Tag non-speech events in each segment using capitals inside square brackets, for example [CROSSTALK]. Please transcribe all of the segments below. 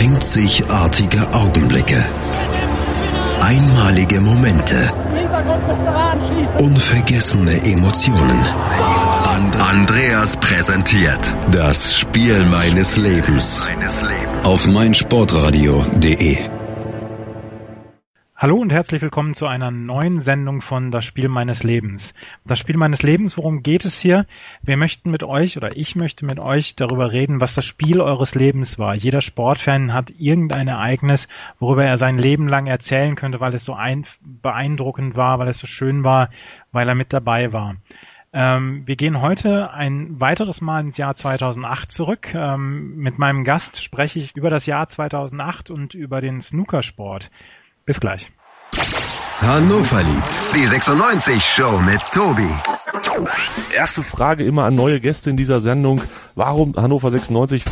Einzigartige Augenblicke. Einmalige Momente. Unvergessene Emotionen. And Andreas präsentiert das Spiel meines Lebens auf meinsportradio.de. Hallo und herzlich willkommen zu einer neuen Sendung von Das Spiel meines Lebens. Das Spiel meines Lebens, worum geht es hier? Wir möchten mit euch oder ich möchte mit euch darüber reden, was das Spiel eures Lebens war. Jeder Sportfan hat irgendein Ereignis, worüber er sein Leben lang erzählen könnte, weil es so ein, beeindruckend war, weil es so schön war, weil er mit dabei war. Ähm, wir gehen heute ein weiteres Mal ins Jahr 2008 zurück. Ähm, mit meinem Gast spreche ich über das Jahr 2008 und über den Snookersport. Bis gleich. Hannover liebt die 96 Show mit Tobi. Erste Frage immer an neue Gäste in dieser Sendung. Warum Hannover 96?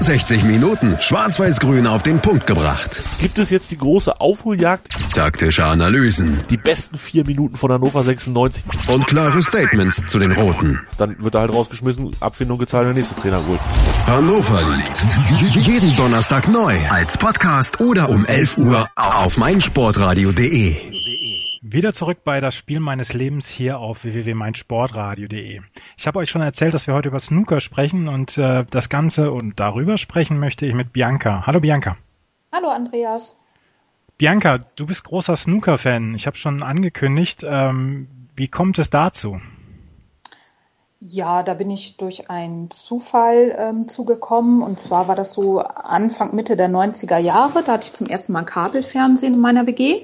60 Minuten schwarz-weiß-grün auf den Punkt gebracht. Gibt es jetzt die große Aufholjagd? Taktische Analysen. Die besten vier Minuten von Hannover 96. Und klare Statements zu den Roten. Dann wird er halt rausgeschmissen, Abfindung gezahlt der nächste Trainer holt. Hannover liebt jeden Donnerstag neu als Podcast oder um 11 Uhr auf meinsportradio.de. Wieder zurück bei das Spiel meines Lebens hier auf www.meinsportradio.de. Ich habe euch schon erzählt, dass wir heute über Snooker sprechen und äh, das Ganze und darüber sprechen möchte ich mit Bianca. Hallo Bianca. Hallo Andreas. Bianca, du bist großer Snooker-Fan. Ich habe schon angekündigt. Ähm, wie kommt es dazu? Ja, da bin ich durch einen Zufall ähm, zugekommen. Und zwar war das so Anfang, Mitte der 90er Jahre. Da hatte ich zum ersten Mal Kabelfernsehen in meiner WG.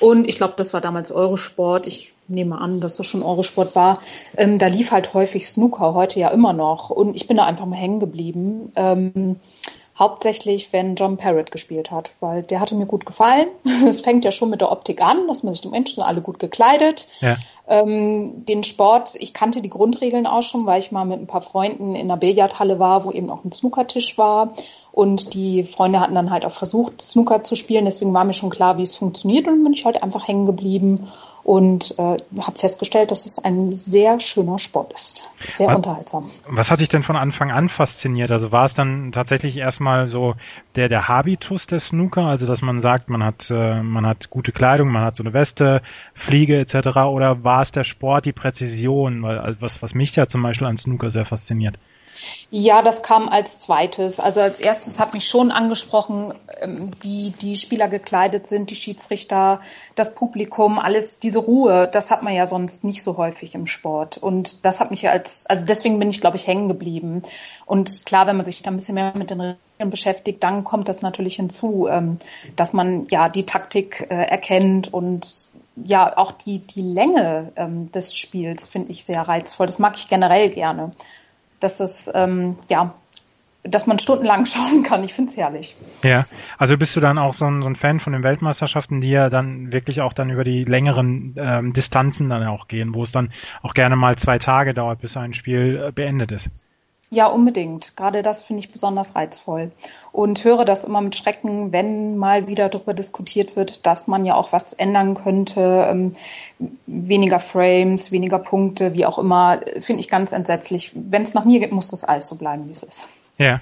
Und ich glaube, das war damals Eurosport. Ich nehme an, dass das schon Eurosport war. Ähm, da lief halt häufig Snooker, heute ja immer noch. Und ich bin da einfach mal hängen geblieben. Ähm, hauptsächlich, wenn John Parrott gespielt hat, weil der hatte mir gut gefallen. [LAUGHS] Es fängt ja schon mit der Optik an, dass man sich die Menschen alle gut gekleidet. Ja. Ähm, den Sport, ich kannte die Grundregeln auch schon, weil ich mal mit ein paar Freunden in einer Billardhalle war, wo eben auch ein Snookertisch war. Und die Freunde hatten dann halt auch versucht, Snooker zu spielen. Deswegen war mir schon klar, wie es funktioniert. Und bin ich halt einfach hängen geblieben und äh, habe festgestellt, dass es ein sehr schöner Sport ist. Sehr was, unterhaltsam. Was hat dich denn von Anfang an fasziniert? Also war es dann tatsächlich erstmal so der, der Habitus des Snooker, also dass man sagt, man hat, äh, man hat gute Kleidung, man hat so eine Weste, Fliege etc. Oder war es der Sport, die Präzision? Weil, also was, was mich ja zum Beispiel an Snooker sehr fasziniert. Ja, das kam als zweites. Also als erstes hat mich schon angesprochen, ähm, wie die Spieler gekleidet sind, die Schiedsrichter, das Publikum, alles, diese Ruhe, das hat man ja sonst nicht so häufig im Sport. Und das hat mich ja als, also deswegen bin ich, glaube ich, hängen geblieben. Und klar, wenn man sich da ein bisschen mehr mit den Regeln beschäftigt, dann kommt das natürlich hinzu, ähm, dass man ja die Taktik äh, erkennt und ja, auch die, die Länge ähm, des Spiels finde ich sehr reizvoll. Das mag ich generell gerne dass es ähm, ja dass man stundenlang [LAUGHS] schauen kann. Ich finde es herrlich. Ja, also bist du dann auch so ein, so ein, Fan von den Weltmeisterschaften, die ja dann wirklich auch dann über die längeren ähm, Distanzen dann auch gehen, wo es dann auch gerne mal zwei Tage dauert, bis ein Spiel äh, beendet ist. Ja, unbedingt. Gerade das finde ich besonders reizvoll. Und höre das immer mit Schrecken, wenn mal wieder darüber diskutiert wird, dass man ja auch was ändern könnte. Ähm, weniger Frames, weniger Punkte, wie auch immer, finde ich ganz entsetzlich. Wenn es nach mir geht, muss das alles so bleiben, wie es ist. Ja.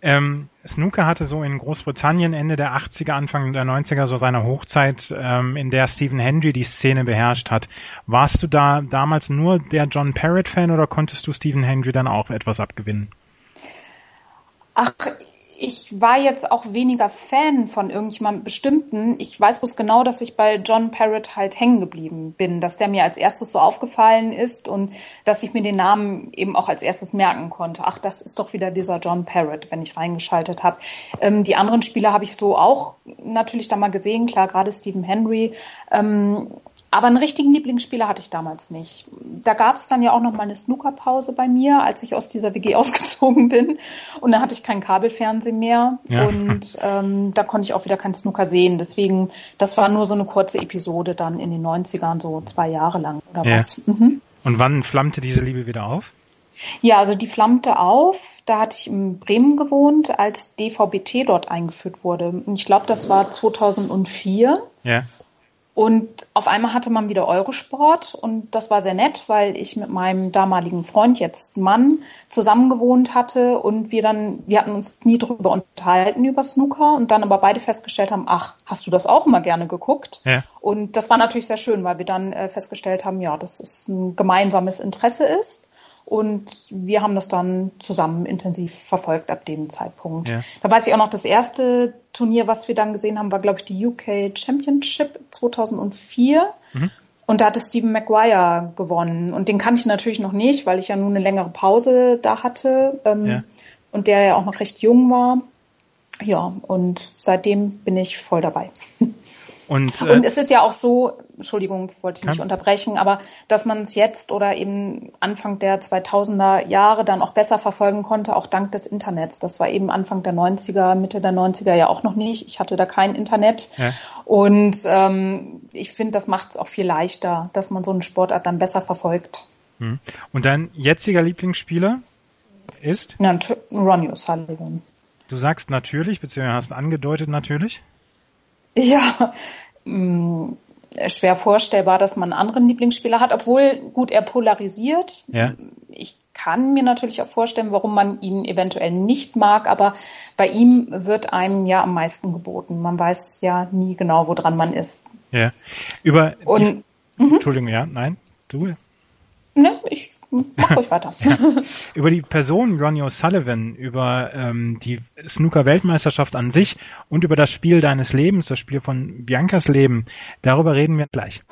Ähm, Snooker hatte so in Großbritannien Ende der 80er, Anfang der 90er so seine Hochzeit, ähm, in der Stephen Hendry die Szene beherrscht hat. Warst du da damals nur der John Parrott-Fan oder konntest du Stephen Hendry dann auch etwas abgewinnen? Ach, ich war jetzt auch weniger Fan von irgendjemandem bestimmten. Ich weiß bloß genau, dass ich bei John Parrott halt hängen geblieben bin, dass der mir als erstes so aufgefallen ist und dass ich mir den Namen eben auch als erstes merken konnte. Ach, das ist doch wieder dieser John Parrott, wenn ich reingeschaltet habe. Ähm, die anderen Spieler habe ich so auch natürlich da mal gesehen, klar, gerade Stephen Henry. Ähm, aber einen richtigen Lieblingsspieler hatte ich damals nicht. Da gab es dann ja auch noch mal eine Snookerpause bei mir, als ich aus dieser WG [LAUGHS] ausgezogen bin. Und da hatte ich kein Kabelfernsehen mehr. Ja. Und ähm, da konnte ich auch wieder kein Snooker sehen. Deswegen, das war nur so eine kurze Episode dann in den 90ern, so zwei Jahre lang oder ja. was. Mhm. Und wann flammte diese Liebe wieder auf? Ja, also die flammte auf. Da hatte ich in Bremen gewohnt, als DVB-T dort eingeführt wurde. Und ich glaube, das war 2004. Ja. Und auf einmal hatte man wieder Eurosport und das war sehr nett, weil ich mit meinem damaligen Freund, jetzt Mann, zusammen gewohnt hatte und wir dann, wir hatten uns nie drüber unterhalten über Snooker und dann aber beide festgestellt haben, ach, hast du das auch immer gerne geguckt? Ja. Und das war natürlich sehr schön, weil wir dann äh, festgestellt haben, ja, dass es ein gemeinsames Interesse ist. Und wir haben das dann zusammen intensiv verfolgt ab dem Zeitpunkt. Ja. Da weiß ich auch noch, das erste Turnier, was wir dann gesehen haben, war, glaube ich, die UK Championship 2004. Mhm. Und da hatte Stephen Maguire gewonnen. Und den kannte ich natürlich noch nicht, weil ich ja nun eine längere Pause da hatte. Ähm, ja. Und der ja auch noch recht jung war. Ja, und seitdem bin ich voll dabei. [LAUGHS] Und, äh, und es ist ja auch so, Entschuldigung, wollte ich nicht unterbrechen, aber dass man es jetzt oder eben Anfang der 2000er Jahre dann auch besser verfolgen konnte, auch dank des Internets. Das war eben Anfang der 90er, Mitte der 90er ja auch noch nicht. Ich hatte da kein Internet. Ja. Und ähm, ich finde, das macht es auch viel leichter, dass man so eine Sportart dann besser verfolgt. Hm. Und dein jetziger Lieblingsspieler ist? Ja, Ronnie O'Sullivan. Du sagst natürlich, beziehungsweise hast angedeutet natürlich? Ja, mh, mm, schwer vorstellbar, dass man einen anderen Lieblingsspieler hat, obwohl gut er polarisiert. Ja. Ich kann mir natürlich auch vorstellen, warum man ihn eventuell nicht mag, aber bei ihm wird einem ja am meisten geboten. Man weiß ja nie genau, woran man ist. Ja. Über Und, die, mhm. Entschuldigung, ja, nein, du. Ne, ich Mach ruhig weiter. ja. [LAUGHS] Über die Person Ronnie O'Sullivan, über ähm, die Snooker-Weltmeisterschaft an sich und über das Spiel deines Lebens, das Spiel von Biancas Leben, darüber reden wir gleich.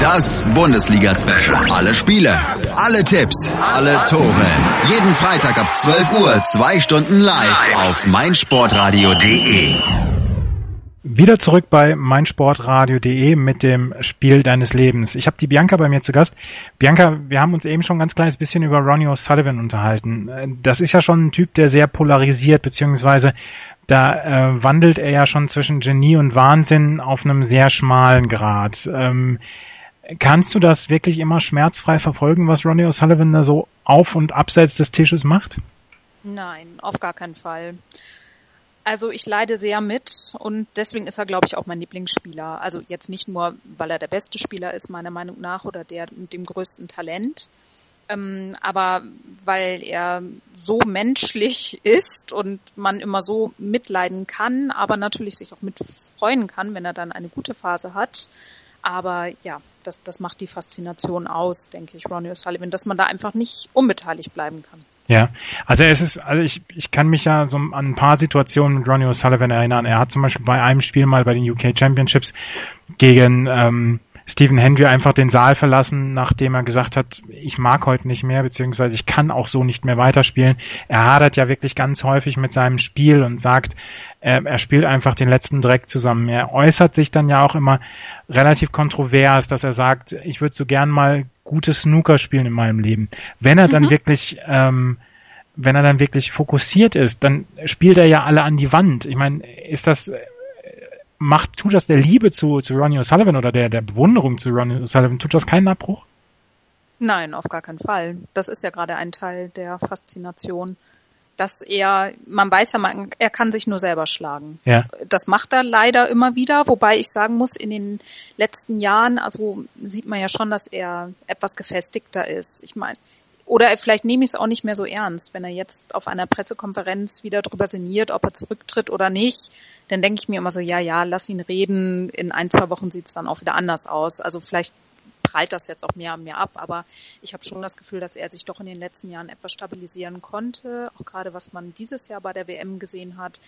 Das Bundesliga-Special. Alle Spiele, alle Tipps, alle Tore. Jeden Freitag ab 12 Uhr, zwei Stunden live auf meinsportradio.de. Wieder zurück bei meinsportradio.de mit dem Spiel deines Lebens. Ich habe die Bianca bei mir zu Gast. Bianca, wir haben uns eben schon ein ganz kleines bisschen über Ronnie O'Sullivan unterhalten. Das ist ja schon ein Typ, der sehr polarisiert, beziehungsweise da äh, wandelt er ja schon zwischen Genie und Wahnsinn auf einem sehr schmalen Grad. Ähm, kannst du das wirklich immer schmerzfrei verfolgen, was Ronnie O'Sullivan da so auf und abseits des Tisches macht? Nein, auf gar keinen Fall. Also ich leide sehr mit und deswegen ist er, glaube ich, auch mein Lieblingsspieler. Also jetzt nicht nur, weil er der beste Spieler ist, meiner Meinung nach, oder der mit dem größten Talent, ähm, aber weil er so menschlich ist und man immer so mitleiden kann, aber natürlich sich auch mitfreuen kann, wenn er dann eine gute Phase hat. Aber ja, das, das macht die Faszination aus, denke ich, Ronnie O'Sullivan, dass man da einfach nicht unbeteiligt bleiben kann. Ja, also es ist, also ich, ich kann mich ja so an ein paar Situationen mit Ronnie O'Sullivan erinnern. Er hat zum Beispiel bei einem Spiel mal bei den UK Championships gegen ähm, Stephen Hendry einfach den Saal verlassen, nachdem er gesagt hat, ich mag heute nicht mehr, beziehungsweise ich kann auch so nicht mehr weiterspielen. Er hadert ja wirklich ganz häufig mit seinem Spiel und sagt, äh, er spielt einfach den letzten Dreck zusammen. Er äußert sich dann ja auch immer relativ kontrovers, dass er sagt, ich würde so gern mal gutes Snooker spielen in meinem Leben. Wenn er dann mhm. wirklich ähm, wenn er dann wirklich fokussiert ist, dann spielt er ja alle an die Wand. Ich meine, ist das macht, tut das der Liebe zu, zu Ronnie O'Sullivan oder der, der Bewunderung zu Ronnie O'Sullivan, tut das keinen Abbruch? Nein, auf gar keinen Fall. Das ist ja gerade ein Teil der Faszination, dass er, man weiß ja, man, er kann sich nur selber schlagen. Ja. Das macht er leider immer wieder, wobei ich sagen muss, in den letzten Jahren, also sieht man ja schon, dass er etwas gefestigter ist. Ich meine, oder vielleicht nehme ich es auch nicht mehr so ernst, wenn er jetzt auf einer Pressekonferenz wieder drüber sinniert, ob er zurücktritt oder nicht. Dann denke ich mir immer so, ja, ja, lass ihn reden. In ein, zwei Wochen sieht es dann auch wieder anders aus. Also vielleicht prallt das jetzt auch mehr und mehr ab, aber ich habe schon das Gefühl, dass er sich doch in den letzten Jahren etwas stabilisieren konnte. Auch gerade was man dieses Jahr bei der WM gesehen hat,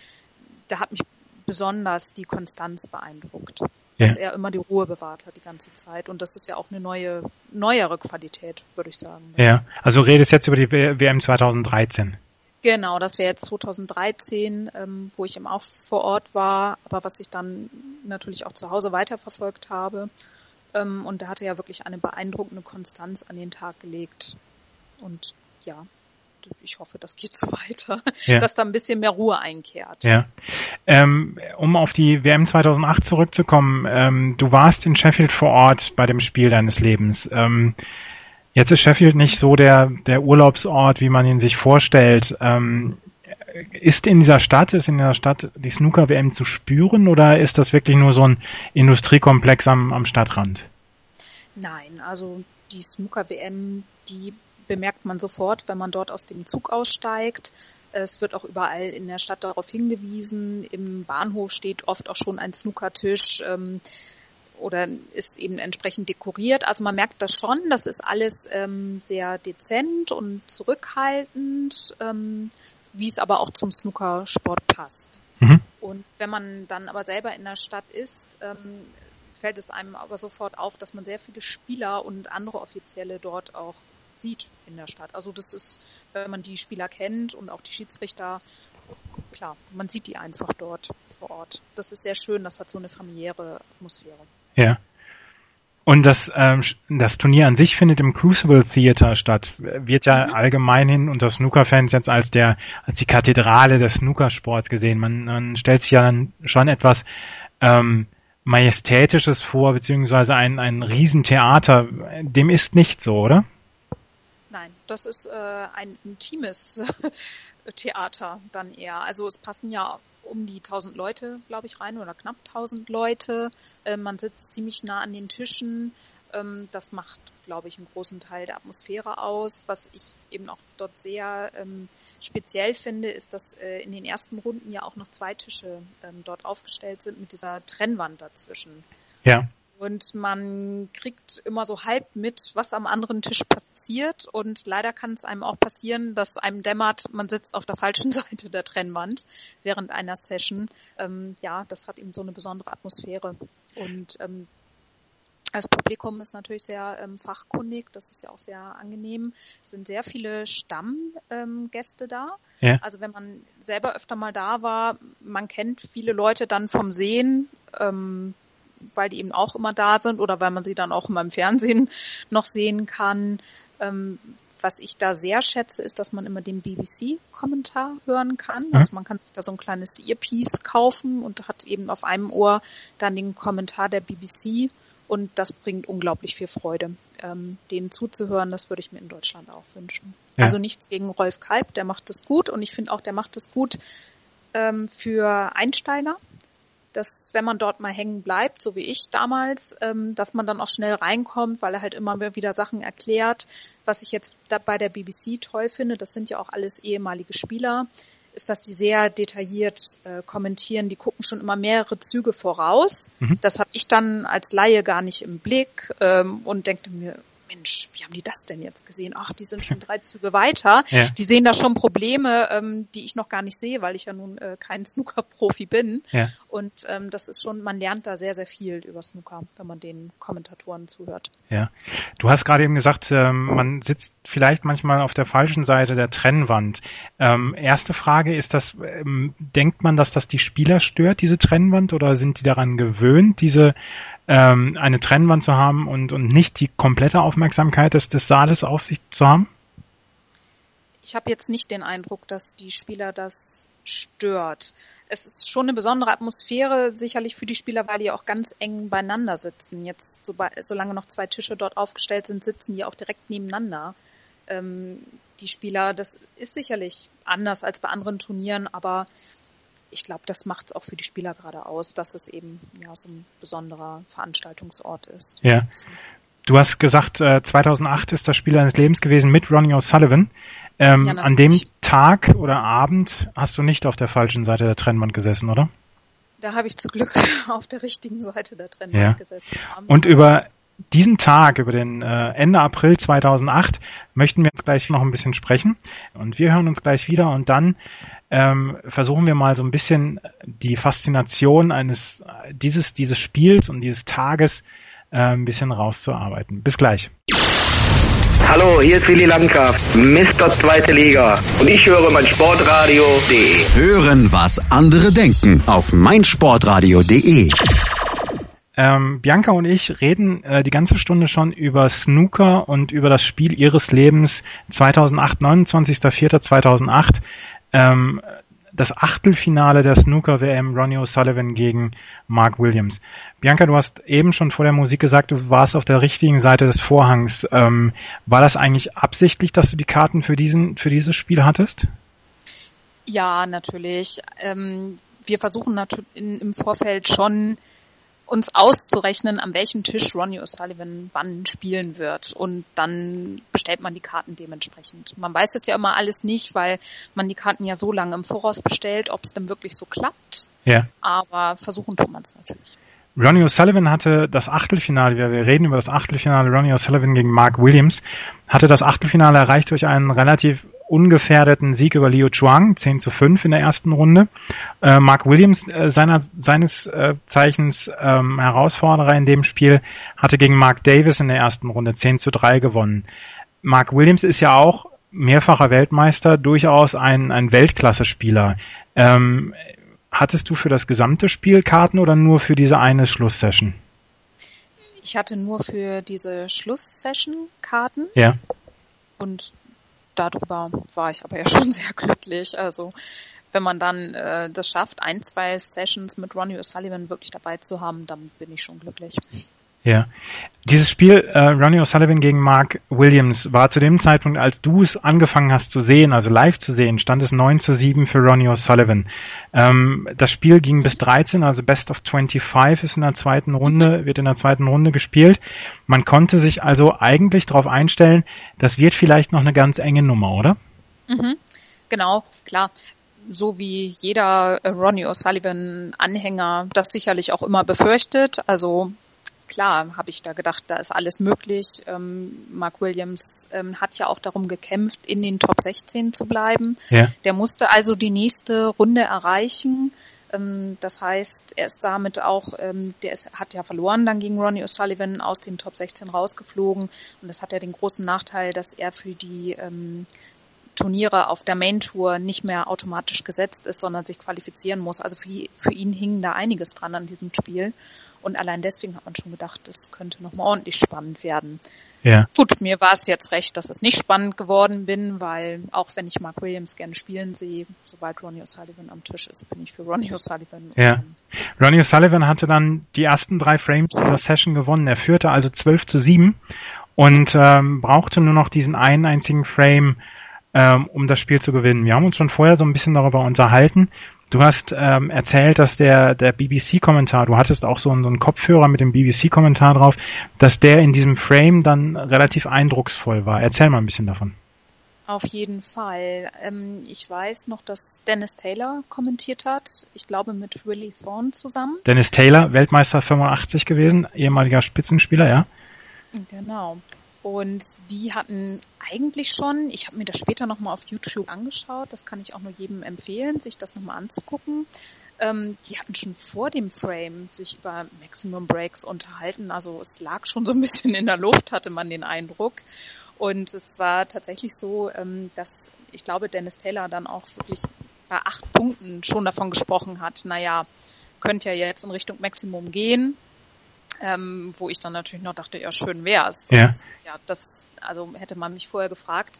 da hat mich besonders die Konstanz beeindruckt dass er immer die Ruhe bewahrt hat die ganze Zeit. Und das ist ja auch eine neue, neuere Qualität, würde ich sagen. Ja, also redest jetzt über die WM 2013. Genau, das wäre jetzt 2013, ähm, wo ich eben auch vor Ort war, aber was ich dann natürlich auch zu Hause weiterverfolgt habe. Ähm, und da hatte er ja wirklich eine beeindruckende Konstanz an den Tag gelegt. Und ja, ich hoffe, das geht so [LAUGHS] weiter, ja. dass da ein bisschen mehr Ruhe einkehrt. Ja. Ähm, um auf die WM 2008 zurückzukommen, ähm, du warst in Sheffield vor Ort bei dem Spiel deines Lebens. Ähm, jetzt ist Sheffield nicht so der, der Urlaubsort, wie man ihn sich vorstellt. Ist in dieser Stadt, ist in der Stadt die Snooker-WM zu spüren oder ist das wirklich nur so ein Industriekomplex am, am Stadtrand? Nein, also die Snooker-WM, die bemerkt man sofort, wenn man dort aus dem Zug aussteigt. Es wird auch überall in der Stadt darauf hingewiesen. Im Bahnhof steht oft auch schon ein Snookertisch ähm, oder ist eben entsprechend dekoriert. Also man merkt das schon. Das ist alles ähm, sehr dezent und zurückhaltend, ähm, wie es aber auch zum Snookersport passt. Mhm. Und wenn man dann aber selber in der Stadt ist, ähm, fällt es einem aber sofort auf, dass man sehr viele Spieler und andere Offizielle dort auch sieht in der Stadt. Also das ist, wenn man die Spieler kennt und auch die Schiedsrichter, klar, man sieht die einfach dort vor Ort. Das ist sehr schön, das hat so eine familiäre Atmosphäre. Ja. Und das, ähm, das Turnier an sich findet im Crucible Theater statt. Wird ja mhm. allgemein hin unter Snooker-Fans jetzt als der, als die Kathedrale des Snookersports gesehen. Man, man stellt sich ja dann schon etwas ähm, Majestätisches vor, beziehungsweise ein, ein Riesentheater. Dem ist nicht so, oder? Nein, das ist äh, ein intimes [LAUGHS] Theater dann eher. Also es passen ja um die 1000 Leute, glaube ich, rein oder knapp 1000 Leute. Äh, man sitzt ziemlich nah an den Tischen. Ähm, das macht, glaube ich, einen großen Teil der Atmosphäre aus. Was ich eben auch dort sehr ähm, speziell finde, ist, dass äh, in den ersten Runden ja auch noch zwei Tische ähm, dort aufgestellt sind mit dieser Trennwand dazwischen. Ja. Und man kriegt immer so halb mit, was am anderen Tisch passiert. Und leider kann es einem auch passieren, dass einem dämmert, man sitzt auf der falschen [LAUGHS] Seite der Trennwand während einer Session. Ähm, ja, das hat eben so eine besondere Atmosphäre. Und ähm, das Publikum ist natürlich sehr ähm, fachkundig, das ist ja auch sehr angenehm. Es sind sehr viele Stammgäste ähm, da. Ja. Also wenn man selber öfter mal da war, man kennt viele Leute dann vom Sehen. Ähm, weil die eben auch immer da sind oder weil man sie dann auch immer im Fernsehen noch sehen kann. Ähm, was ich da sehr schätze, ist, dass man immer den BBC-Kommentar hören kann. Mhm. Also man kann sich da so ein kleines Earpiece kaufen und hat eben auf einem Ohr dann den Kommentar der BBC und das bringt unglaublich viel Freude. Ähm, denen zuzuhören, das würde ich mir in Deutschland auch wünschen. Ja. Also nichts gegen Rolf Kalb, der macht das gut und ich finde auch, der macht das gut ähm, für Einsteiger dass wenn man dort mal hängen bleibt, so wie ich damals, ähm, dass man dann auch schnell reinkommt, weil er halt immer wieder Sachen erklärt. Was ich jetzt bei der BBC toll finde, das sind ja auch alles ehemalige Spieler, ist, dass die sehr detailliert äh, kommentieren. Die gucken schon immer mehrere Züge voraus. Mhm. Das habe ich dann als Laie gar nicht im Blick ähm, und denke mir, Mensch, wie haben die das denn jetzt gesehen? Ach, die sind schon drei Züge weiter. Ja. Die sehen da schon Probleme, ähm, die ich noch gar nicht sehe, weil ich ja nun äh, kein Snooker-Profi bin. Ja. Und ähm, das ist schon, man lernt da sehr, sehr viel über Snooker, wenn man den Kommentatoren zuhört. Ja. Du hast gerade eben gesagt, ähm, man sitzt vielleicht manchmal auf der falschen Seite der Trennwand. Ähm, erste Frage ist das, ähm, denkt man, dass das die Spieler stört, diese Trennwand, oder sind die daran gewöhnt, diese ähm, eine Trennwand zu haben und, und nicht die komplette Aufmerksamkeit des, des Saales auf sich zu haben? Ich habe jetzt nicht den Eindruck, dass die Spieler das stört. Es ist schon eine besondere Atmosphäre, sicherlich für die Spieler, weil die auch ganz eng beieinander sitzen. Jetzt, so, solange noch zwei Tische dort aufgestellt sind, sitzen die auch direkt nebeneinander. Ähm, die Spieler, das ist sicherlich anders als bei anderen Turnieren, aber ich glaube, das macht es auch für die Spieler gerade aus, dass es eben ja so ein besonderer Veranstaltungsort ist. Ja. Du hast gesagt, 2008 äh, ist das Spiel deines Lebens gewesen mit Ronnie O'Sullivan. Ähm, ja, an dem Tag oder Abend hast du nicht auf der falschen Seite der Trennwand gesessen, oder? Da habe ich zu Glück [LAUGHS] auf der richtigen Seite der Trennwand ja. gesessen. Und über diesen Tag, über den äh, Ende April 2008, möchten wir uns gleich noch ein bisschen sprechen. Und wir hören uns gleich wieder und dann ähm, versuchen wir mal so ein bisschen die Faszination eines dieses dieses Spiels und dieses Tages äh, ein bisschen rauszuarbeiten. Bis gleich. Hallo, hier ist Willi Landgraf, Mr. Zweite Liga. Und ich höre mein Sportradio.de. Hören, was andere denken auf meinsportradio.de. Ähm, Bianca und ich reden äh, die ganze Stunde schon über Snooker und über das Spiel ihres Lebens 2008, 29.04.2008 ähm, das Achtelfinale der Snooker-WM Ronnie O'Sullivan gegen Mark Williams. Bianca, du hast eben schon vor der Musik gesagt, du warst auf der richtigen Seite des Vorhangs. Ähm, war das eigentlich absichtlich, dass du die Karten für diesen, für dieses Spiel hattest? Ja, natürlich. Ähm, wir versuchen natürlich im Vorfeld schon uns auszurechnen, an welchem Tisch Ronnie O'Sullivan wann spielen wird. Und dann bestellt man die Karten dementsprechend. Man weiß es ja immer alles nicht, weil man die Karten ja so lange im Voraus bestellt, ob es dann wirklich so klappt. Ja. Aber versuchen tut man es natürlich. Ronnie O'Sullivan hatte das Achtelfinale, wir reden über das Achtelfinale Ronnie O'Sullivan gegen Mark Williams, hatte das Achtelfinale erreicht durch einen relativ ungefährdeten Sieg über Liu Chuang, 10 zu 5 in der ersten Runde. Äh, Mark Williams, äh, seiner, seines äh, Zeichens ähm, Herausforderer in dem Spiel, hatte gegen Mark Davis in der ersten Runde 10 zu 3 gewonnen. Mark Williams ist ja auch mehrfacher Weltmeister, durchaus ein, ein Weltklasse-Spieler. Ähm, hattest du für das gesamte Spiel Karten oder nur für diese eine Schlusssession? Ich hatte nur für diese Schlusssession Karten. Ja. Und darüber war ich aber ja [LAUGHS] schon sehr glücklich. Also wenn man dann äh, das schafft, ein, zwei Sessions mit Ronnie O'Sullivan wirklich dabei zu haben, dann bin ich schon glücklich. Ja. Dieses Spiel äh, Ronnie O'Sullivan gegen Mark Williams war zu dem Zeitpunkt, als du es angefangen hast zu sehen, also live zu sehen, stand es 9 zu 7 für Ronnie O'Sullivan. Ähm, das Spiel ging bis 13, also Best of 25 ist in der zweiten Runde, mhm. wird in der zweiten Runde gespielt. Man konnte sich also eigentlich darauf einstellen, das wird vielleicht noch eine ganz enge Nummer, oder? Mhm. Genau, klar so wie jeder Ronnie O'Sullivan Anhänger das sicherlich auch immer befürchtet. Also klar habe ich da gedacht, da ist alles möglich. Ähm, Mark Williams ähm, hat ja auch darum gekämpft, in den Top 16 zu bleiben. Ja. Der musste also die nächste Runde erreichen. Ähm, das heißt, er ist damit auch, ähm, der ist, hat ja verloren dann gegen Ronnie O'Sullivan aus dem Top 16 rausgeflogen. Und das hat ja den großen Nachteil, dass er für die ähm, Turniere auf der Main Tour nicht mehr automatisch gesetzt ist, sondern sich qualifizieren muss. Also für, für ihn hing da einiges dran an diesem Spiel. Und allein deswegen hat man schon gedacht, es könnte nochmal ordentlich spannend werden. Ja. Gut, mir war es jetzt recht, dass es nicht spannend geworden bin, weil auch wenn ich Mark Williams gerne spielen sehe, sobald Ronnie O'Sullivan am Tisch ist, bin ich für Ronnie O'Sullivan. Ja. Ronnie O'Sullivan hatte dann die ersten drei Frames dieser Session gewonnen. Er führte also 12 zu 7 und ähm, brauchte nur noch diesen einen einzigen Frame, ähm, um das Spiel zu gewinnen. Wir haben uns schon vorher so ein bisschen darüber unterhalten. Du hast ähm, erzählt, dass der, der BBC-Kommentar, du hattest auch so einen, so einen Kopfhörer mit dem BBC-Kommentar drauf, dass der in diesem Frame dann relativ eindrucksvoll war. Erzähl mal ein bisschen davon. Auf jeden Fall. Ähm, ich weiß noch, dass Dennis Taylor kommentiert hat. Ich glaube mit Willie Thorne zusammen. Dennis Taylor, Weltmeister 85 gewesen, ehemaliger Spitzenspieler, ja? Genau. Und die hatten eigentlich schon, ich habe mir das später nochmal auf YouTube angeschaut, das kann ich auch nur jedem empfehlen, sich das nochmal anzugucken. Ähm, die hatten schon vor dem Frame sich über Maximum Breaks unterhalten, also es lag schon so ein bisschen in der Luft, hatte man den Eindruck. Und es war tatsächlich so, ähm, dass ich glaube, Dennis Taylor dann auch wirklich bei acht Punkten schon davon gesprochen hat, naja, könnte ja jetzt in Richtung Maximum gehen ähm, wo ich dann natürlich noch dachte, ja, schön wär's. Das ja. Ist ja das, also hätte man mich vorher gefragt,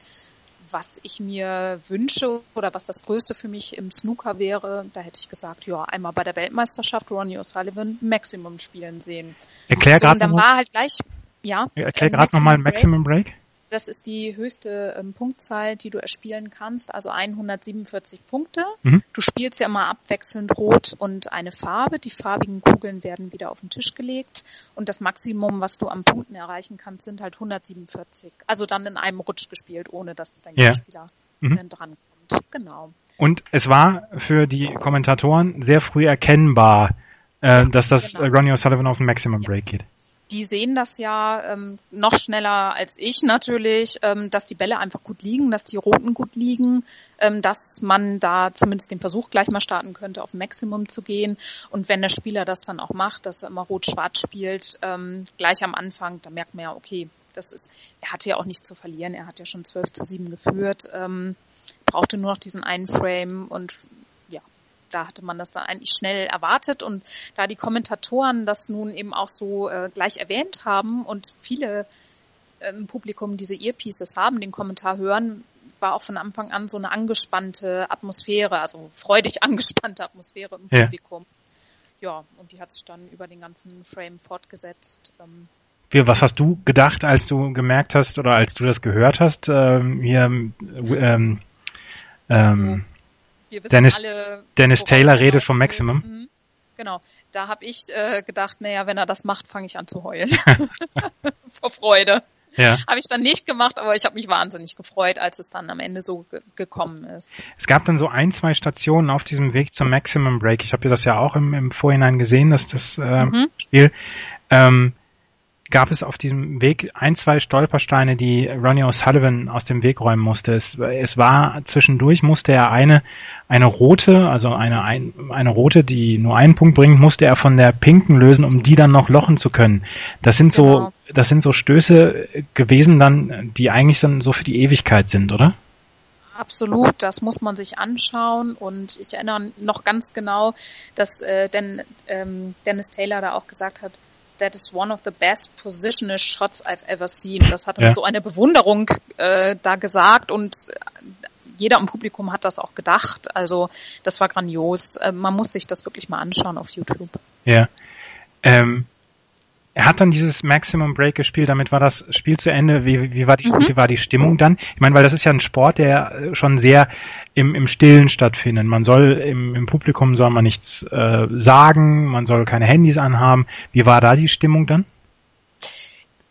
was ich mir wünsche oder was das Größte für mich im Snooker wäre, da hätte ich gesagt, ja, einmal bei der Weltmeisterschaft Ronnie O'Sullivan Maximum spielen sehen. Erklär so, gerade dann war halt gleich, ja. Erklär gerade nochmal Maximum Break. Das ist die höchste ähm, Punktzahl, die du erspielen kannst, also 147 Punkte. Mhm. Du spielst ja immer abwechselnd Rot und eine Farbe. Die farbigen Kugeln werden wieder auf den Tisch gelegt und das Maximum, was du am Punkten erreichen kannst, sind halt 147. Also dann in einem Rutsch gespielt, ohne dass dein ja. Spieler mhm. dran kommt. Genau. Und es war für die Kommentatoren sehr früh erkennbar, äh, dass das genau. Ronnie O'Sullivan auf den Maximum Break geht die sehen das ja ähm, noch schneller als ich natürlich, ähm, dass die Bälle einfach gut liegen, dass die Roten gut liegen, ähm, dass man da zumindest den Versuch gleich mal starten könnte, auf Maximum zu gehen. Und wenn der Spieler das dann auch macht, dass er immer Rot-Schwarz spielt, ähm, gleich am Anfang, da merkt man ja, okay, das ist, er hatte ja auch nichts zu verlieren, er hat ja schon 12 zu 7 geführt, ähm, brauchte nur noch diesen einen Frame und da hatte man das dann eigentlich schnell erwartet und da die Kommentatoren das nun eben auch so äh, gleich erwähnt haben und viele äh, im Publikum diese Earpieces haben, den Kommentar hören, war auch von Anfang an so eine angespannte Atmosphäre, also freudig [LAUGHS] angespannte Atmosphäre im ja. Publikum. Ja, und die hat sich dann über den ganzen Frame fortgesetzt. Ähm, was hast du gedacht, als du gemerkt hast oder als du das gehört hast? Ähm, hier ähm, ähm, wir wissen Dennis, alle. Dennis Taylor redet vom Maximum. Mhm. Genau. Da habe ich äh, gedacht, naja, wenn er das macht, fange ich an zu heulen. [LAUGHS] Vor Freude. Ja. Habe ich dann nicht gemacht, aber ich habe mich wahnsinnig gefreut, als es dann am Ende so ge gekommen ist. Es gab dann so ein, zwei Stationen auf diesem Weg zum Maximum Break. Ich habe das ja auch im, im Vorhinein gesehen, dass das äh, mhm. Spiel ähm, gab es auf diesem Weg ein, zwei Stolpersteine, die Ronnie O'Sullivan aus dem Weg räumen musste. Es, es war zwischendurch musste er eine eine rote, also eine ein, eine rote, die nur einen Punkt bringt, musste er von der pinken lösen, um die dann noch lochen zu können. Das sind genau. so das sind so Stöße gewesen dann, die eigentlich dann so für die Ewigkeit sind, oder? Absolut, das muss man sich anschauen und ich erinnere noch ganz genau, dass äh, Den, ähm, Dennis Taylor da auch gesagt hat, that is one of the best positional shots I've ever seen. Das hat ja. so eine Bewunderung äh, da gesagt und jeder im Publikum hat das auch gedacht. Also das war grandios. Äh, man muss sich das wirklich mal anschauen auf YouTube. Ja. Ähm, er hat dann dieses Maximum Break gespielt, damit war das Spiel zu Ende. Wie, wie, war, die, mhm. wie war die Stimmung dann? Ich meine, weil das ist ja ein Sport, der schon sehr im, im Stillen stattfindet. Man soll im, im Publikum soll man nichts äh, sagen, man soll keine Handys anhaben. Wie war da die Stimmung dann?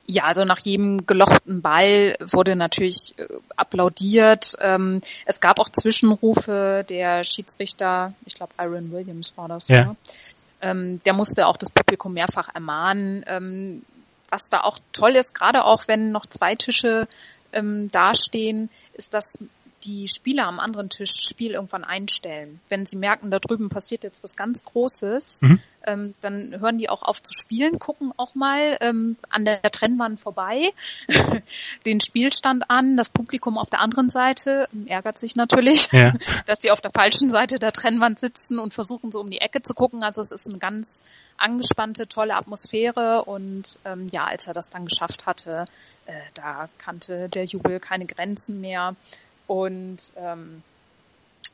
Ja, also nach jedem gelochten Ball wurde natürlich äh, applaudiert. Ähm, es gab auch Zwischenrufe. Der Schiedsrichter, ich glaube Aaron Williams war das, ja. Ne? Ähm, der musste auch das Publikum mehrfach ermahnen. Ähm, was da auch toll ist, gerade auch wenn noch zwei Tische ähm, dastehen, ist, dass die Spieler am anderen Tisch das Spiel irgendwann einstellen. Wenn sie merken, da drüben passiert jetzt was ganz Großes, mhm. ähm, dann hören die auch auf zu spielen, gucken auch mal ähm, an der Trennwand vorbei, [LAUGHS] den Spielstand an. Das Publikum auf der anderen Seite ärgert sich natürlich, ja. [LAUGHS] dass sie auf der falschen Seite der Trennwand sitzen und versuchen so um die Ecke zu gucken. Also es ist eine ganz angespannte, tolle Atmosphäre und ähm, ja, als er das dann geschafft hatte, äh, da kannte der Jubel keine Grenzen mehr. Und ähm,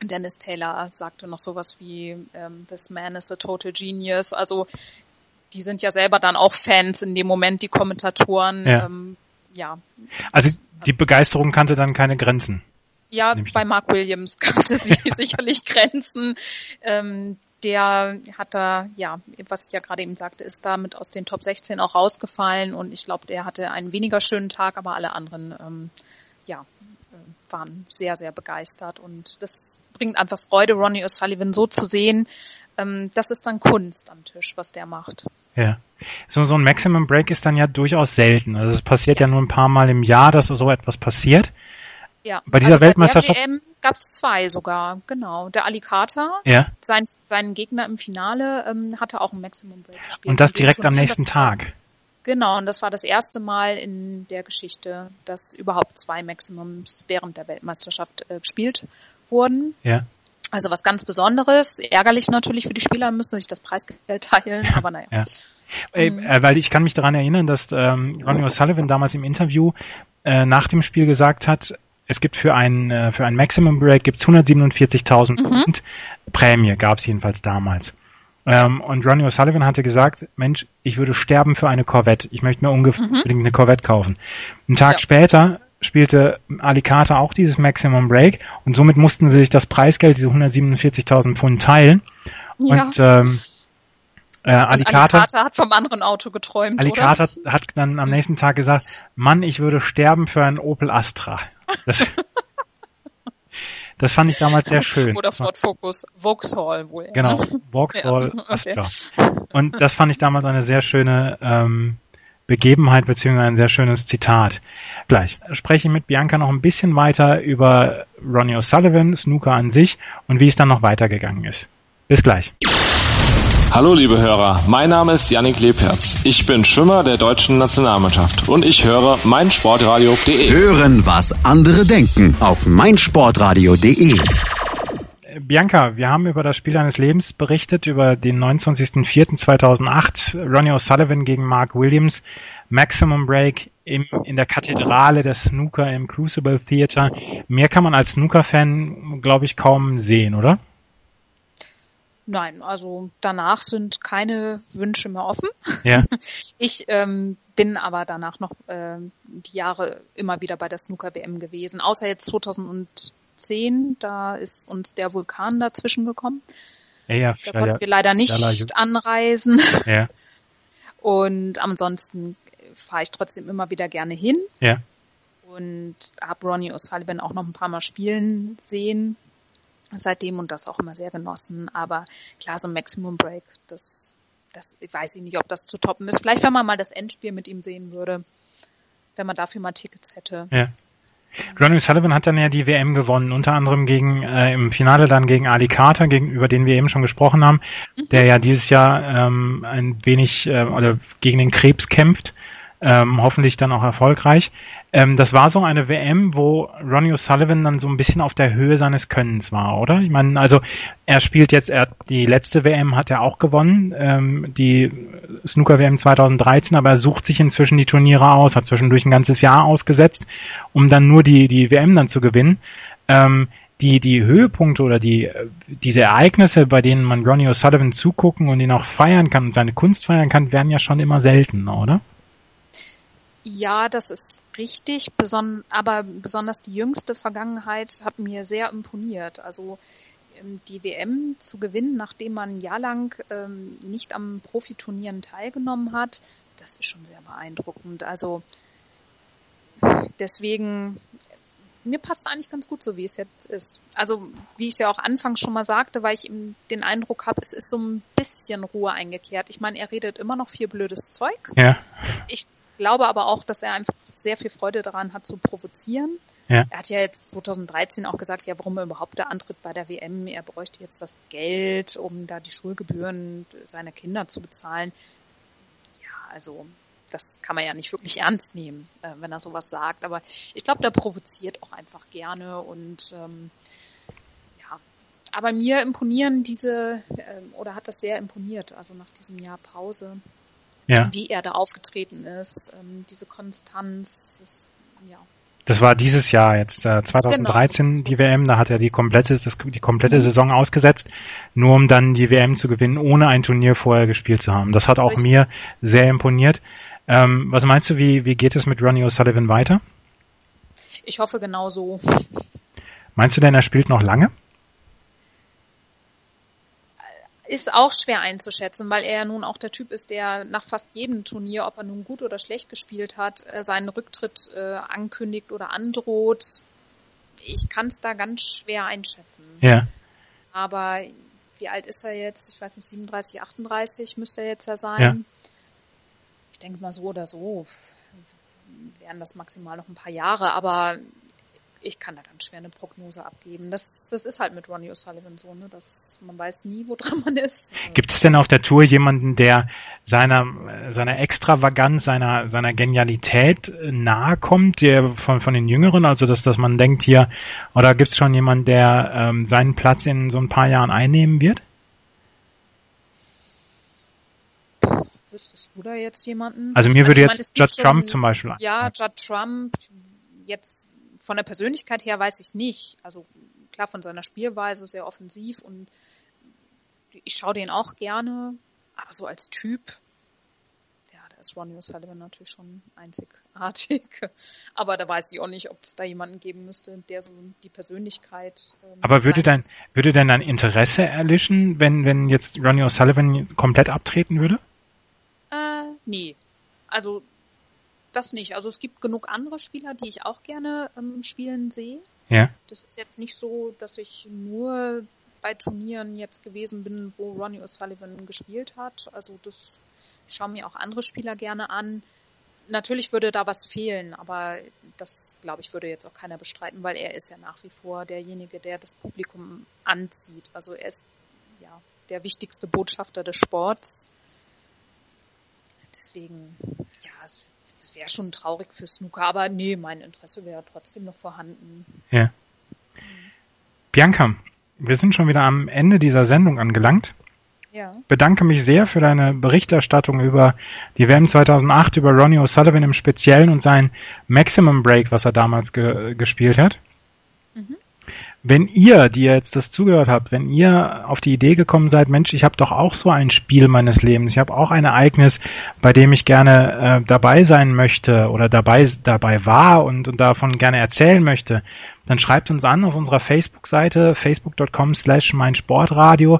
Dennis Taylor sagte noch sowas wie ähm, This man is a total genius. Also die sind ja selber dann auch Fans in dem Moment, die Kommentatoren. Ja. Ähm, ja. Also die Begeisterung kannte dann keine Grenzen. Ja, bei Mark Williams [LAUGHS] kannte sie sicherlich Grenzen. Ähm, der hat da, ja, was ich ja gerade eben sagte, ist damit aus den Top 16 auch rausgefallen und ich glaube, der hatte einen weniger schönen Tag, aber alle anderen, ähm, ja, waren sehr, sehr begeistert und das bringt einfach Freude, Ronnie O'Sullivan so zu sehen. Ähm, das ist dann Kunst am Tisch, was der macht. Ja. So, so ein Maximum Break ist dann ja durchaus selten. Also es passiert ja nur ein paar Mal im Jahr, dass so etwas passiert. Ja. Bei dieser also Weltmeisterschaft. Bei der WM gab es zwei sogar, genau. Der Alicata, ja. sein, sein Gegner im Finale, ähm, hatte auch ein Maximum Break gespielt. Und das direkt am nächsten Tag. Genau, und das war das erste Mal in der Geschichte, dass überhaupt zwei Maximums während der Weltmeisterschaft äh, gespielt wurden. Ja. Also was ganz Besonderes, ärgerlich natürlich für die Spieler, müssen sich das Preisgeld teilen, aber naja. Ja. Mhm. Äh, weil ich kann mich daran erinnern, dass ähm, Ronnie O'Sullivan damals im Interview äh, nach dem Spiel gesagt hat, es gibt für ein äh, für ein Maximum Break gibt's 147.000 mhm. Pfund Prämie, gab es jedenfalls damals. Ähm, und Ronnie O'Sullivan hatte gesagt, Mensch, ich würde sterben für eine Corvette. Ich möchte mir unbedingt mhm. eine Corvette kaufen. Einen Tag ja. später spielte Alicata auch dieses Maximum Break und somit mussten sie sich das Preisgeld, diese 147.000 Pfund teilen. Ja. Und ähm, äh, Alicata, Alicata hat vom anderen Auto geträumt, Alicata oder? hat dann am nächsten Tag gesagt, Mann, ich würde sterben für einen Opel Astra. [LAUGHS] Das, Das fand ich damals sehr [LAUGHS] schön. Oder Ford Focus, Vauxhall wohl. Genau, [LAUGHS] Vauxhall ja. Astra. Okay. Und das fand ich damals eine sehr schöne ähm, Begebenheit beziehungsweise ein sehr schönes Zitat. Gleich spreche ich mit Bianca noch ein bisschen weiter über Ronnie O'Sullivan, Snooker an sich und wie es dann noch weitergegangen ist. Bis gleich. Hallo liebe Hörer, mein Name ist Yannick Lebherz. Ich bin Schwimmer der deutschen Nationalmannschaft und ich höre meinsportradio.de. Hören, was andere denken auf meinsportradio.de. Bianca, wir haben über das Spiel deines Lebens berichtet, über den 29.04.2008, Ronnie O'Sullivan gegen Mark Williams, Maximum Break im, in der Kathedrale der Snooker im Crucible Theater. Mehr kann man als Snooker-Fan, glaube ich, kaum sehen, oder? Nein, also danach sind keine Wünsche mehr offen. Ja. [LAUGHS] Ich ähm, bin aber danach noch äh, die Jahre immer wieder bei der Snooker WM gewesen, außer jetzt 2002 2010. Da ist uns der Vulkan dazwischen gekommen. Ja, ja, da konnten wir leider nicht anreisen. Ja. [LAUGHS] Und ansonsten fahre ich trotzdem immer wieder gerne hin. Ja. Und habe Ronnie O'Sullivan auch noch ein paar Mal spielen sehen seitdem und das auch immer sehr genossen. Aber klar, so ein Maximum Break, das, das weiß ich nicht, ob das zu toppen ist. Vielleicht, wenn man mal das Endspiel mit ihm sehen würde, wenn man dafür mal Tickets hätte. Ja. Ronnie Sullivan hat dann ja die WM gewonnen, unter anderem gegen äh, im Finale dann gegen Ali Carter, gegen, über den wir eben schon gesprochen haben, mhm. der ja dieses Jahr ähm, ein wenig äh, oder gegen den Krebs kämpft, ähm, hoffentlich dann auch erfolgreich. Ähm, das war so eine WM, wo Ronnie O'Sullivan dann so ein bisschen auf der Höhe seines Könnens war, oder? Ich meine, also er spielt jetzt, er die letzte WM hat er auch gewonnen, ähm, die Snooker WM 2013, aber er sucht sich inzwischen die Turniere aus, hat zwischendurch ein ganzes Jahr ausgesetzt, um dann nur die die WM dann zu gewinnen. Ähm, die, die Höhepunkte oder die, diese Ereignisse, bei denen man Ronnie O'Sullivan zugucken und ihn auch feiern kann und seine Kunst feiern kann, werden ja schon immer seltener, oder? Ja, das ist richtig, beson aber besonders die jüngste Vergangenheit hat mir sehr imponiert. Also ähm, die WM zu gewinnen, nachdem man ein Jahr lang ähm, nicht am Profiturnieren teilgenommen hat, das ist schon sehr beeindruckend. Also deswegen, mir passt es eigentlich ganz gut so, wie es jetzt ist. Also wie ich es ja auch anfangs schon mal sagte, weil ich eben den Eindruck habe, es ist so ein bisschen Ruhe eingekehrt. Ich meine, er redet immer noch viel blödes Zeug. Ja. Ich glaube aber auch, dass er einfach sehr viel Freude daran hat zu provozieren. Ja. Er hat ja jetzt 2013 auch gesagt, ja, warum er überhaupt da antritt bei der WM. Er bräuchte jetzt das Geld, um da die Schulgebühren seiner Kinder zu bezahlen. Ja, also das kann man ja nicht wirklich [LAUGHS] ernst nehmen, äh, wenn er sowas sagt. Aber ich glaube, der provoziert auch einfach gerne und ähm, ja. Aber mir imponieren diese, äh, oder hat das sehr imponiert, also nach diesem Jahr Pause ja. wie er da aufgetreten ist, ähm, diese Konstanz, das, ja. Das war dieses Jahr jetzt, äh, 2013 genau. die WM, da hat er die komplette, das, die komplette mhm. Saison ausgesetzt, nur um dann die WM zu gewinnen, ohne ein Turnier vorher gespielt zu haben. Das hat auch Richtig. mir sehr imponiert. Ähm, was meinst du, wie, wie geht es mit Ronnie O'Sullivan weiter? Ich hoffe genau so. Meinst du denn, er spielt noch lange? Ist auch schwer einzuschätzen, weil er ja nun auch der Typ ist, der nach fast jedem Turnier, ob er nun gut oder schlecht gespielt hat, äh, seinen Rücktritt äh, ankündigt oder androht. Ich kann es da ganz schwer einschätzen. Ja. Aber wie alt ist er jetzt? Ich weiß nicht, 37, 38 müsste er jetzt ja sein. Ja. Ich denke mal so oder so wären das maximal noch ein paar Jahre, aber ich kann da ganz schwer eine Prognose abgeben. Das, das ist halt mit Ronnie O'Sullivan so, ne? dass man weiß nie, wo [LAUGHS] dran man ist. Gibt es denn auf der Tour jemanden, der seiner, seiner Extravaganz, seiner, seiner Genialität nahe kommt, der von, von den Jüngeren, also dass, dass man denkt hier, oder gibt es schon jemanden, der ähm, seinen Platz in so ein paar Jahren einnehmen wird? Wüsstest du da jetzt jemanden? Also mir würde also, jetzt Judd Trump zum Beispiel Ja, Judd Trump, jetzt von der Persönlichkeit her weiß ich nicht. Also klar von seiner Spielweise sehr offensiv und ich schaue den auch gerne, aber so als Typ, ja, da ist Ronnie O'Sullivan natürlich schon einzigartig. [LAUGHS] Aber da weiß ich auch nicht, ob es da jemanden geben müsste, der so die Persönlichkeit. Ähm, aber würde dein, würde denn dein Interesse erlischen, wenn, wenn jetzt Ronnie O'Sullivan komplett abtreten würde? Äh, nee. Also das nicht. Also es gibt genug andere Spieler, die ich auch gerne ähm, spielen sehe. Ja. Das ist jetzt nicht so, dass ich nur bei Turnieren jetzt gewesen bin, wo Ronnie O'Sullivan gespielt hat. Also das schauen mir auch andere Spieler gerne an. Natürlich würde da was fehlen, aber das, glaube ich, würde jetzt auch keiner bestreiten, weil er ist ja nach wie vor derjenige, der das Publikum anzieht. Also er ist ja der wichtigste Botschafter des Sports. Deswegen, ja, es das wäre schon traurig für Snooker, aber nee, mein Interesse wäre trotzdem noch vorhanden. Ja. Bianca, wir sind schon wieder am Ende dieser Sendung angelangt. Ja. Bedanke mich sehr für deine Berichterstattung über die WM 2008, über Ronnie O'Sullivan im Speziellen und sein Maximum Break, was er damals ge gespielt hat. Wenn ihr, die ihr jetzt das zugehört habt, wenn ihr auf die Idee gekommen seid, Mensch, ich habe doch auch so ein Spiel meines Lebens, ich habe auch ein Ereignis, bei dem ich gerne äh, dabei sein möchte oder dabei dabei war und, und davon gerne erzählen möchte, dann schreibt uns an auf unserer Facebook-Seite facebook.com slash mein Sportradio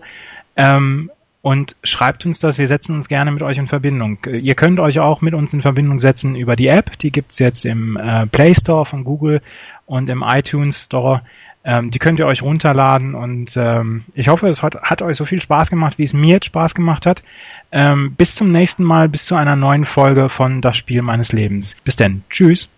ähm, und schreibt uns das. Wir setzen uns gerne mit euch in Verbindung. Ihr könnt euch auch mit uns in Verbindung setzen über die App. Die gibt's jetzt im äh, Play Store von Google und im iTunes Store. Ähm, die könnt ihr euch runterladen und ähm, ich hoffe, es hat, hat, euch so viel Spaß gemacht, wie es mir jetzt Spaß gemacht hat. Ähm, bis zum nächsten Mal, bis zu einer neuen Folge von Das Spiel meines Lebens. Bis denn. Tschüss.